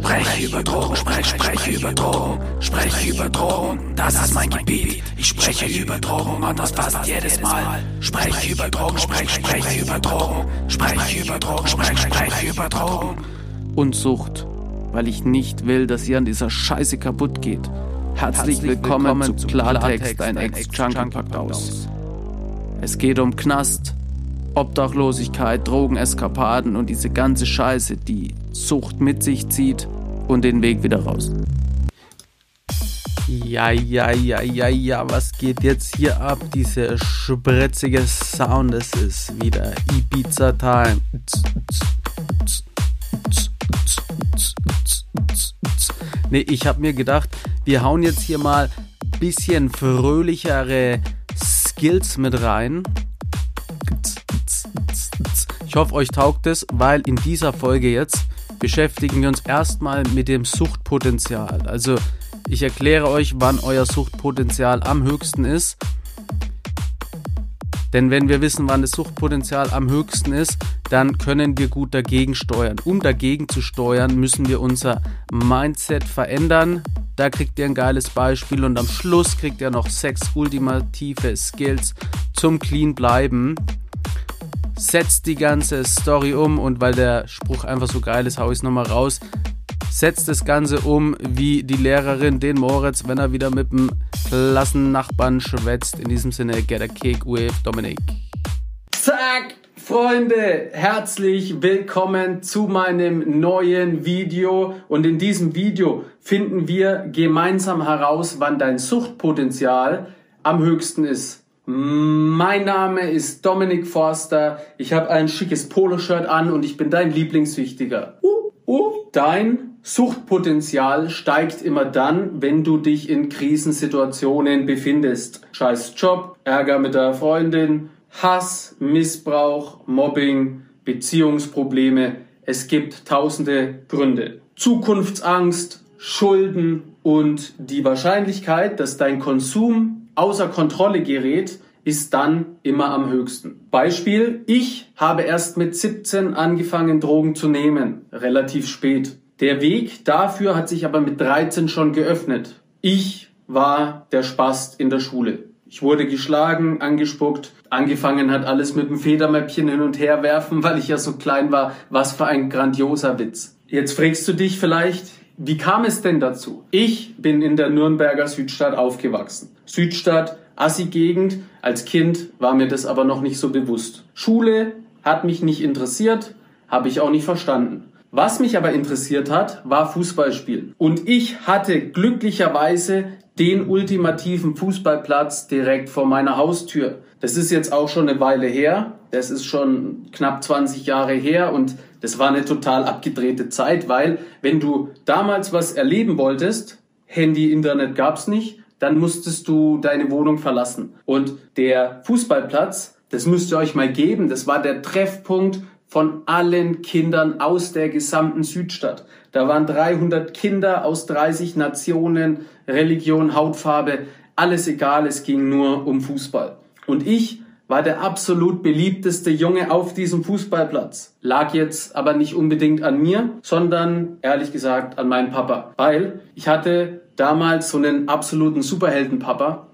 Spreche über Drogen, sprech, spreche über Drogen, spreche über Drogen, das ist mein Gebiet. Ich spreche über Drogen und das passt jedes Mal. Spreche über Drogen, sprech, spreche über Drogen, spreche über Drogen, sprech, spreche über Drogen. Und Sucht, weil ich nicht will, dass ihr an dieser Scheiße kaputt geht. Herzlich willkommen zu Klartext, ein Ex-Junkie packt aus. Es geht um Knast, Obdachlosigkeit, Drogeneskapaden und diese ganze Scheiße, die Sucht mit sich zieht und den Weg wieder raus. Ja, ja, ja, ja, ja, was geht jetzt hier ab? Dieser spritzige Sound, es ist wieder Ibiza Time. Nee, ich hab mir gedacht, wir hauen jetzt hier mal bisschen fröhlichere Skills mit rein. Ich hoffe, euch taugt es, weil in dieser Folge jetzt beschäftigen wir uns erstmal mit dem Suchtpotenzial. Also ich erkläre euch, wann euer Suchtpotenzial am höchsten ist. Denn wenn wir wissen, wann das Suchtpotenzial am höchsten ist, dann können wir gut dagegen steuern. Um dagegen zu steuern, müssen wir unser Mindset verändern. Da kriegt ihr ein geiles Beispiel und am Schluss kriegt ihr noch sechs ultimative Skills zum Clean bleiben setzt die ganze Story um und weil der Spruch einfach so geil ist, hau ich es nochmal raus. Setzt das Ganze um wie die Lehrerin den Moritz, wenn er wieder mit dem Klassennachbarn schwätzt. In diesem Sinne, get a cake with Dominik. Zack! Freunde, herzlich willkommen zu meinem neuen Video und in diesem Video finden wir gemeinsam heraus, wann dein Suchtpotenzial am höchsten ist. Mein Name ist Dominik Forster. Ich habe ein schickes Poloshirt an und ich bin dein Lieblingssüchtiger. Uh, uh. Dein Suchtpotenzial steigt immer dann, wenn du dich in Krisensituationen befindest. Scheiß Job, Ärger mit der Freundin, Hass, Missbrauch, Mobbing, Beziehungsprobleme. Es gibt tausende Gründe. Zukunftsangst, Schulden und die Wahrscheinlichkeit, dass dein Konsum außer Kontrolle gerät, ist dann immer am höchsten. Beispiel, ich habe erst mit 17 angefangen, Drogen zu nehmen, relativ spät. Der Weg dafür hat sich aber mit 13 schon geöffnet. Ich war der Spast in der Schule. Ich wurde geschlagen, angespuckt. Angefangen hat alles mit dem Federmäppchen hin und her werfen, weil ich ja so klein war. Was für ein grandioser Witz. Jetzt fragst du dich vielleicht, wie kam es denn dazu? Ich bin in der Nürnberger Südstadt aufgewachsen. Südstadt, Assi-Gegend. Als Kind war mir das aber noch nicht so bewusst. Schule hat mich nicht interessiert, habe ich auch nicht verstanden. Was mich aber interessiert hat, war Fußballspielen. Und ich hatte glücklicherweise den ultimativen Fußballplatz direkt vor meiner Haustür. Das ist jetzt auch schon eine Weile her. Das ist schon knapp 20 Jahre her und das war eine total abgedrehte Zeit, weil wenn du damals was erleben wolltest, Handy, Internet gab's nicht, dann musstest du deine Wohnung verlassen. Und der Fußballplatz, das müsst ihr euch mal geben, das war der Treffpunkt von allen Kindern aus der gesamten Südstadt. Da waren 300 Kinder aus 30 Nationen, Religion, Hautfarbe, alles egal, es ging nur um Fußball. Und ich war der absolut beliebteste Junge auf diesem Fußballplatz. Lag jetzt aber nicht unbedingt an mir, sondern ehrlich gesagt an meinem Papa. Weil ich hatte damals so einen absoluten Superheldenpapa,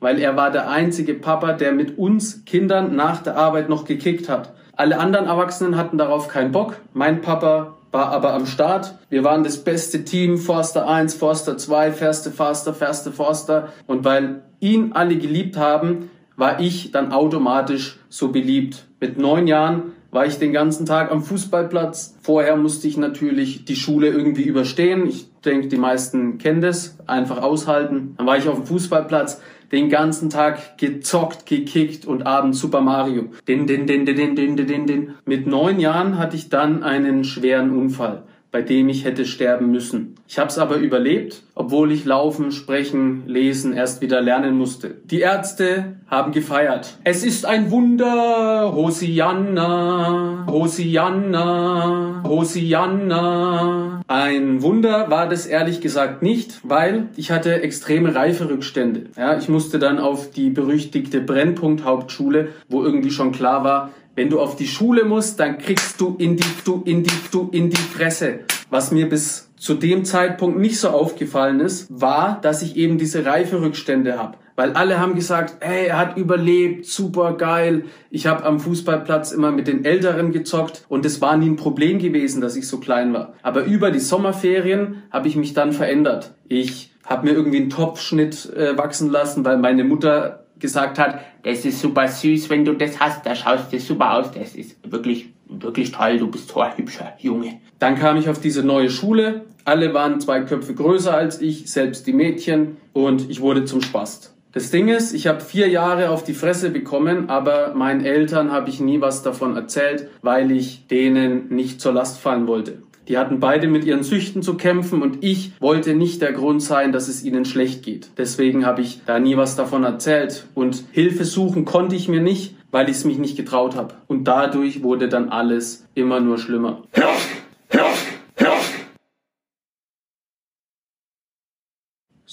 weil er war der einzige Papa, der mit uns Kindern nach der Arbeit noch gekickt hat. Alle anderen Erwachsenen hatten darauf keinen Bock. Mein Papa war aber am Start. Wir waren das beste Team, Forster 1, Forster 2, Ferste Forster, Ferste Forster. Und weil ihn alle geliebt haben, war ich dann automatisch so beliebt. Mit neun Jahren war ich den ganzen Tag am Fußballplatz. Vorher musste ich natürlich die Schule irgendwie überstehen. Ich denke, die meisten kennen das. Einfach aushalten. Dann war ich auf dem Fußballplatz den ganzen Tag gezockt, gekickt und abends Super Mario. Din, din, din, din, din, din, din, din. Mit neun Jahren hatte ich dann einen schweren Unfall bei dem ich hätte sterben müssen. Ich habe es aber überlebt, obwohl ich laufen, sprechen, lesen erst wieder lernen musste. Die Ärzte haben gefeiert. Es ist ein Wunder, Hosianna, Hosianna, Hosianna. Ein Wunder war das ehrlich gesagt nicht, weil ich hatte extreme Reiferückstände. Ja, ich musste dann auf die berüchtigte Brennpunkt-Hauptschule, wo irgendwie schon klar war, wenn du auf die Schule musst, dann kriegst du in die, du in die, du in die Fresse. Was mir bis zu dem Zeitpunkt nicht so aufgefallen ist, war, dass ich eben diese Reiferückstände habe. Weil alle haben gesagt, hey, er hat überlebt, super geil. Ich habe am Fußballplatz immer mit den Älteren gezockt und es war nie ein Problem gewesen, dass ich so klein war. Aber über die Sommerferien habe ich mich dann verändert. Ich habe mir irgendwie einen Topfschnitt äh, wachsen lassen, weil meine Mutter gesagt hat, das ist super süß, wenn du das hast, da schaust du super aus, das ist wirklich, wirklich toll, du bist so ein hübscher Junge. Dann kam ich auf diese neue Schule, alle waren zwei Köpfe größer als ich, selbst die Mädchen, und ich wurde zum Spast. Das Ding ist, ich habe vier Jahre auf die Fresse bekommen, aber meinen Eltern habe ich nie was davon erzählt, weil ich denen nicht zur Last fallen wollte. Die hatten beide mit ihren Süchten zu kämpfen und ich wollte nicht der Grund sein, dass es ihnen schlecht geht. Deswegen habe ich da nie was davon erzählt und Hilfe suchen konnte ich mir nicht, weil ich es mich nicht getraut habe. Und dadurch wurde dann alles immer nur schlimmer.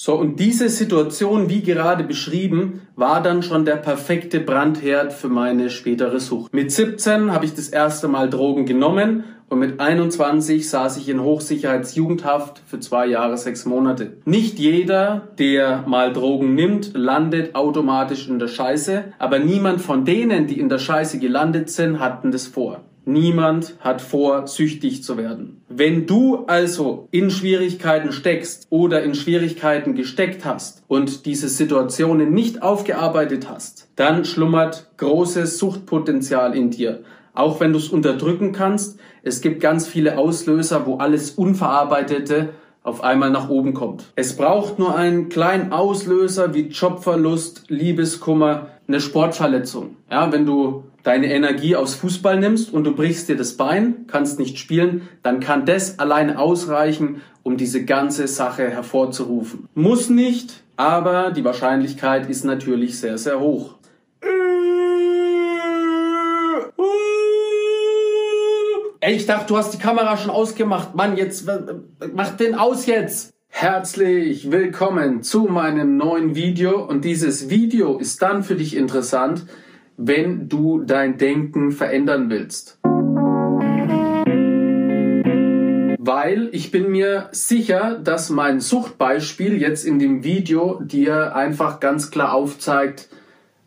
So, und diese Situation, wie gerade beschrieben, war dann schon der perfekte Brandherd für meine spätere Sucht. Mit 17 habe ich das erste Mal Drogen genommen und mit 21 saß ich in Hochsicherheitsjugendhaft für zwei Jahre, sechs Monate. Nicht jeder, der mal Drogen nimmt, landet automatisch in der Scheiße, aber niemand von denen, die in der Scheiße gelandet sind, hatten das vor. Niemand hat vor, süchtig zu werden. Wenn du also in Schwierigkeiten steckst oder in Schwierigkeiten gesteckt hast und diese Situationen nicht aufgearbeitet hast, dann schlummert großes Suchtpotenzial in dir. Auch wenn du es unterdrücken kannst, es gibt ganz viele Auslöser, wo alles Unverarbeitete auf einmal nach oben kommt. Es braucht nur einen kleinen Auslöser wie Jobverlust, Liebeskummer, eine Sportverletzung. Ja, wenn du deine Energie aus Fußball nimmst und du brichst dir das Bein, kannst nicht spielen, dann kann das alleine ausreichen, um diese ganze Sache hervorzurufen. Muss nicht, aber die Wahrscheinlichkeit ist natürlich sehr, sehr hoch. Ey, ich dachte, du hast die Kamera schon ausgemacht. Mann, jetzt mach den aus jetzt. Herzlich willkommen zu meinem neuen Video und dieses Video ist dann für dich interessant, wenn du dein Denken verändern willst. Weil ich bin mir sicher, dass mein Suchtbeispiel jetzt in dem Video dir einfach ganz klar aufzeigt,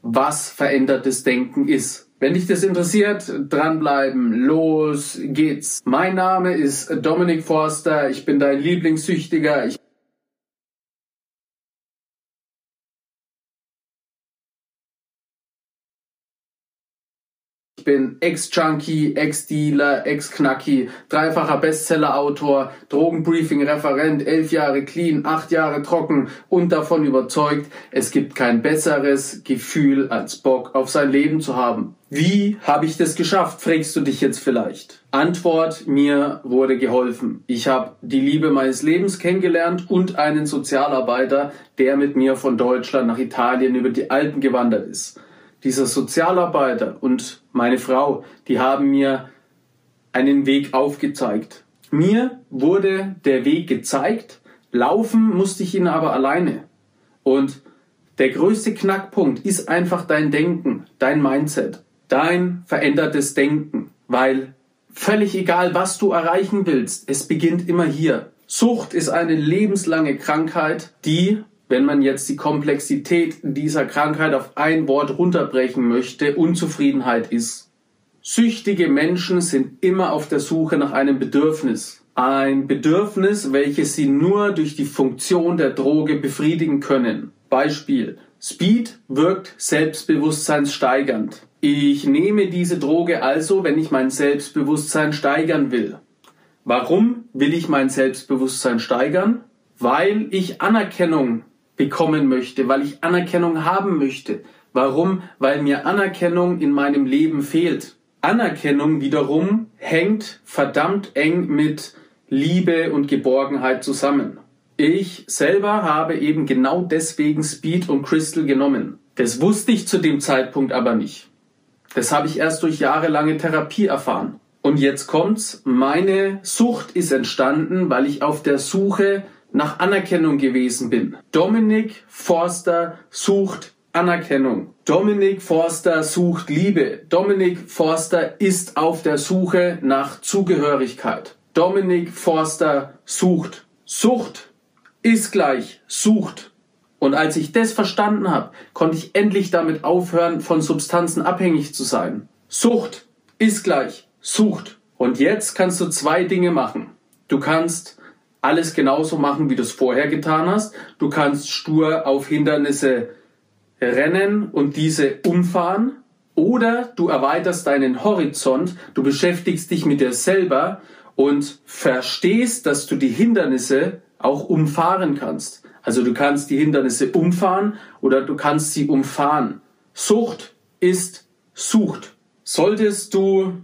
was verändertes Denken ist. Wenn dich das interessiert, dranbleiben. Los geht's. Mein Name ist Dominik Forster. Ich bin dein Lieblingssüchtiger. Ich Bin Ex-Junkie, Ex-Dealer, Ex-Knacki, dreifacher Bestseller-Autor, Drogenbriefing-Referent, elf Jahre clean, acht Jahre trocken und davon überzeugt, es gibt kein besseres Gefühl, als Bock auf sein Leben zu haben. Wie habe ich das geschafft, fragst du dich jetzt vielleicht. Antwort, mir wurde geholfen. Ich habe die Liebe meines Lebens kennengelernt und einen Sozialarbeiter, der mit mir von Deutschland nach Italien über die Alpen gewandert ist dieser Sozialarbeiter und meine Frau, die haben mir einen Weg aufgezeigt. Mir wurde der Weg gezeigt, laufen musste ich ihn aber alleine. Und der größte Knackpunkt ist einfach dein Denken, dein Mindset, dein verändertes Denken, weil völlig egal, was du erreichen willst, es beginnt immer hier. Sucht ist eine lebenslange Krankheit, die wenn man jetzt die Komplexität dieser Krankheit auf ein Wort runterbrechen möchte, Unzufriedenheit ist. Süchtige Menschen sind immer auf der Suche nach einem Bedürfnis. Ein Bedürfnis, welches sie nur durch die Funktion der Droge befriedigen können. Beispiel. Speed wirkt selbstbewusstseinssteigernd. Ich nehme diese Droge also, wenn ich mein Selbstbewusstsein steigern will. Warum will ich mein Selbstbewusstsein steigern? Weil ich Anerkennung bekommen möchte, weil ich Anerkennung haben möchte. Warum? Weil mir Anerkennung in meinem Leben fehlt. Anerkennung wiederum hängt verdammt eng mit Liebe und Geborgenheit zusammen. Ich selber habe eben genau deswegen Speed und Crystal genommen. Das wusste ich zu dem Zeitpunkt aber nicht. Das habe ich erst durch jahrelange Therapie erfahren. Und jetzt kommt's, meine Sucht ist entstanden, weil ich auf der Suche nach Anerkennung gewesen bin. Dominik Forster sucht Anerkennung. Dominik Forster sucht Liebe. Dominik Forster ist auf der Suche nach Zugehörigkeit. Dominik Forster sucht. Sucht ist gleich Sucht. Und als ich das verstanden habe, konnte ich endlich damit aufhören, von Substanzen abhängig zu sein. Sucht ist gleich Sucht. Und jetzt kannst du zwei Dinge machen. Du kannst alles genauso machen, wie du es vorher getan hast. Du kannst stur auf Hindernisse rennen und diese umfahren. Oder du erweiterst deinen Horizont, du beschäftigst dich mit dir selber und verstehst, dass du die Hindernisse auch umfahren kannst. Also du kannst die Hindernisse umfahren oder du kannst sie umfahren. Sucht ist Sucht. Solltest du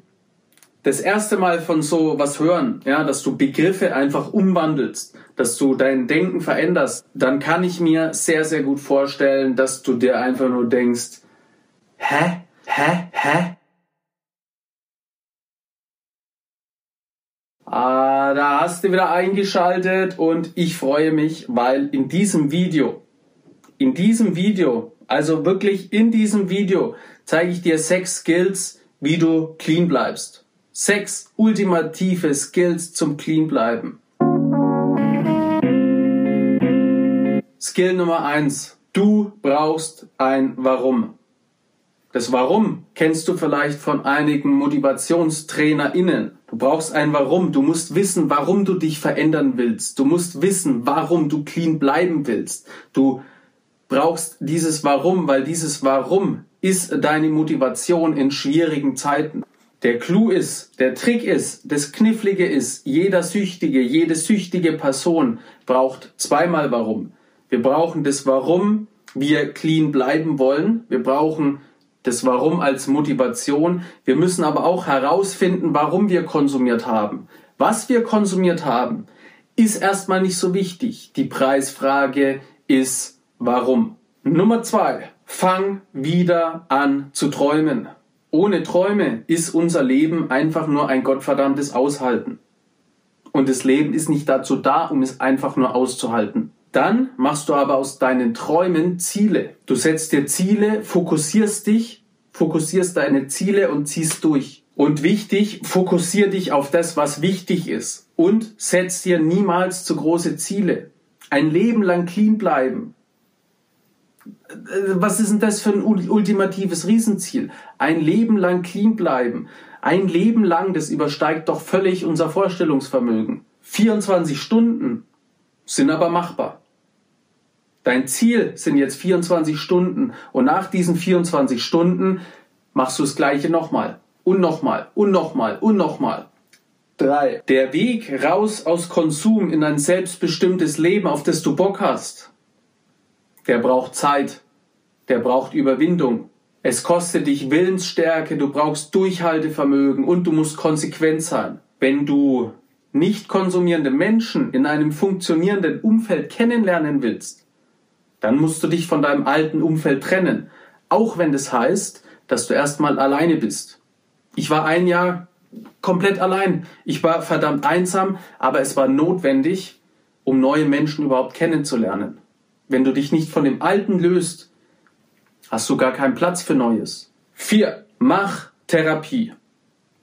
das erste Mal von so was hören, ja, dass du Begriffe einfach umwandelst, dass du dein Denken veränderst, dann kann ich mir sehr, sehr gut vorstellen, dass du dir einfach nur denkst, hä, hä, hä? Ah, da hast du wieder eingeschaltet und ich freue mich, weil in diesem Video, in diesem Video, also wirklich in diesem Video, zeige ich dir sechs Skills, wie du clean bleibst. Sechs ultimative Skills zum clean bleiben. Skill Nummer eins: Du brauchst ein Warum. Das Warum kennst du vielleicht von einigen MotivationstrainerInnen. Du brauchst ein Warum. Du musst wissen, warum du dich verändern willst. Du musst wissen, warum du clean bleiben willst. Du brauchst dieses Warum, weil dieses Warum ist deine Motivation in schwierigen Zeiten. Der Clou ist, der Trick ist, das Knifflige ist, jeder Süchtige, jede süchtige Person braucht zweimal Warum. Wir brauchen das Warum wir clean bleiben wollen. Wir brauchen das Warum als Motivation. Wir müssen aber auch herausfinden, warum wir konsumiert haben. Was wir konsumiert haben, ist erstmal nicht so wichtig. Die Preisfrage ist warum. Nummer zwei. Fang wieder an zu träumen. Ohne Träume ist unser Leben einfach nur ein gottverdammtes Aushalten. Und das Leben ist nicht dazu da, um es einfach nur auszuhalten. Dann machst du aber aus deinen Träumen Ziele. Du setzt dir Ziele, fokussierst dich, fokussierst deine Ziele und ziehst durch. Und wichtig, fokussier dich auf das, was wichtig ist. Und setz dir niemals zu große Ziele. Ein Leben lang clean bleiben. Was ist denn das für ein ultimatives Riesenziel? Ein Leben lang clean bleiben. Ein Leben lang, das übersteigt doch völlig unser Vorstellungsvermögen. 24 Stunden sind aber machbar. Dein Ziel sind jetzt 24 Stunden und nach diesen 24 Stunden machst du das gleiche nochmal und nochmal und nochmal und nochmal. Drei. Der Weg raus aus Konsum in ein selbstbestimmtes Leben, auf das du Bock hast, der braucht Zeit, der braucht Überwindung. Es kostet dich Willensstärke, du brauchst Durchhaltevermögen und du musst konsequent sein. Wenn du nicht konsumierende Menschen in einem funktionierenden Umfeld kennenlernen willst, dann musst du dich von deinem alten Umfeld trennen. Auch wenn das heißt, dass du erstmal alleine bist. Ich war ein Jahr komplett allein. Ich war verdammt einsam, aber es war notwendig, um neue Menschen überhaupt kennenzulernen. Wenn du dich nicht von dem Alten löst, hast du gar keinen Platz für Neues. Vier. Mach Therapie.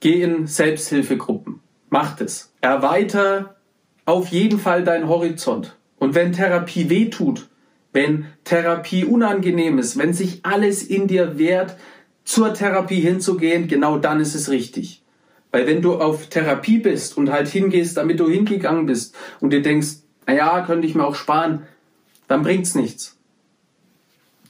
Geh in Selbsthilfegruppen. Mach das. Erweiter auf jeden Fall deinen Horizont. Und wenn Therapie weh tut, wenn Therapie unangenehm ist, wenn sich alles in dir wehrt, zur Therapie hinzugehen, genau dann ist es richtig. Weil wenn du auf Therapie bist und halt hingehst, damit du hingegangen bist und dir denkst, naja, könnte ich mir auch sparen, dann bringt's nichts.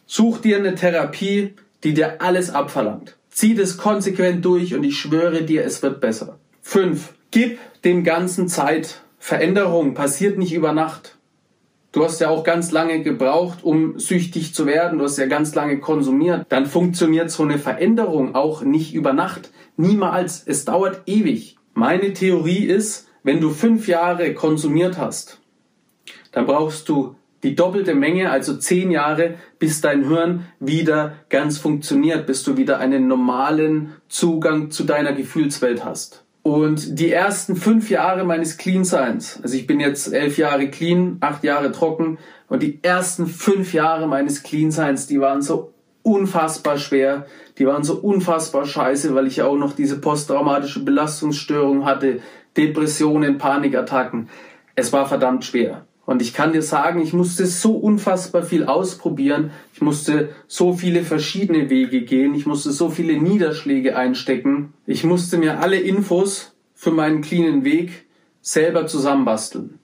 Such dir eine Therapie, die dir alles abverlangt. Zieh das konsequent durch und ich schwöre dir, es wird besser. 5. Gib dem Ganzen Zeit. Veränderung passiert nicht über Nacht. Du hast ja auch ganz lange gebraucht, um süchtig zu werden. Du hast ja ganz lange konsumiert. Dann funktioniert so eine Veränderung auch nicht über Nacht. Niemals. Es dauert ewig. Meine Theorie ist, wenn du fünf Jahre konsumiert hast, dann brauchst du die doppelte Menge, also zehn Jahre, bis dein Hirn wieder ganz funktioniert, bis du wieder einen normalen Zugang zu deiner Gefühlswelt hast. Und die ersten fünf Jahre meines Clean-Seins, also ich bin jetzt elf Jahre clean, acht Jahre trocken, und die ersten fünf Jahre meines Clean-Seins, die waren so unfassbar schwer, die waren so unfassbar scheiße, weil ich ja auch noch diese posttraumatische Belastungsstörung hatte, Depressionen, Panikattacken. Es war verdammt schwer. Und ich kann dir sagen, ich musste so unfassbar viel ausprobieren. Ich musste so viele verschiedene Wege gehen. Ich musste so viele Niederschläge einstecken. Ich musste mir alle Infos für meinen cleanen Weg selber zusammenbasteln.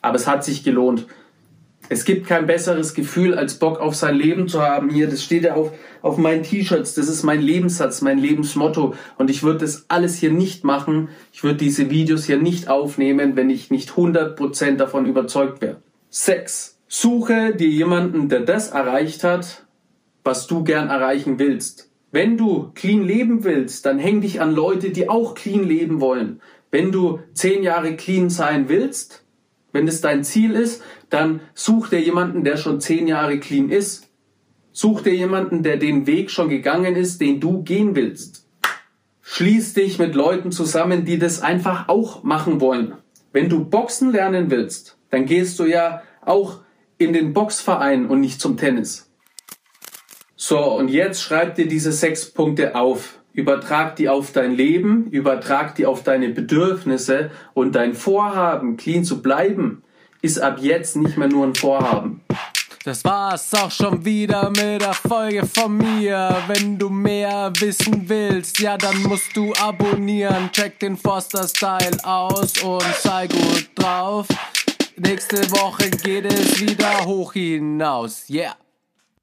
Aber es hat sich gelohnt. Es gibt kein besseres Gefühl, als Bock auf sein Leben zu haben. Hier, das steht ja auf, auf meinen T-Shirts. Das ist mein Lebenssatz, mein Lebensmotto. Und ich würde das alles hier nicht machen. Ich würde diese Videos hier nicht aufnehmen, wenn ich nicht 100% davon überzeugt wäre. Sex. Suche dir jemanden, der das erreicht hat, was du gern erreichen willst. Wenn du clean leben willst, dann häng dich an Leute, die auch clean leben wollen. Wenn du zehn Jahre clean sein willst, wenn es dein Ziel ist, dann such dir jemanden, der schon zehn Jahre clean ist. Such dir jemanden, der den Weg schon gegangen ist, den du gehen willst. Schließ dich mit Leuten zusammen, die das einfach auch machen wollen. Wenn du Boxen lernen willst, dann gehst du ja auch in den Boxverein und nicht zum Tennis. So, und jetzt schreib dir diese sechs Punkte auf übertrag die auf dein Leben, übertrag die auf deine Bedürfnisse und dein Vorhaben, clean zu bleiben, ist ab jetzt nicht mehr nur ein Vorhaben. Das war's auch schon wieder mit der Folge von mir. Wenn du mehr wissen willst, ja, dann musst du abonnieren. Check den Foster Style aus und sei gut drauf. Nächste Woche geht es wieder hoch hinaus. Yeah.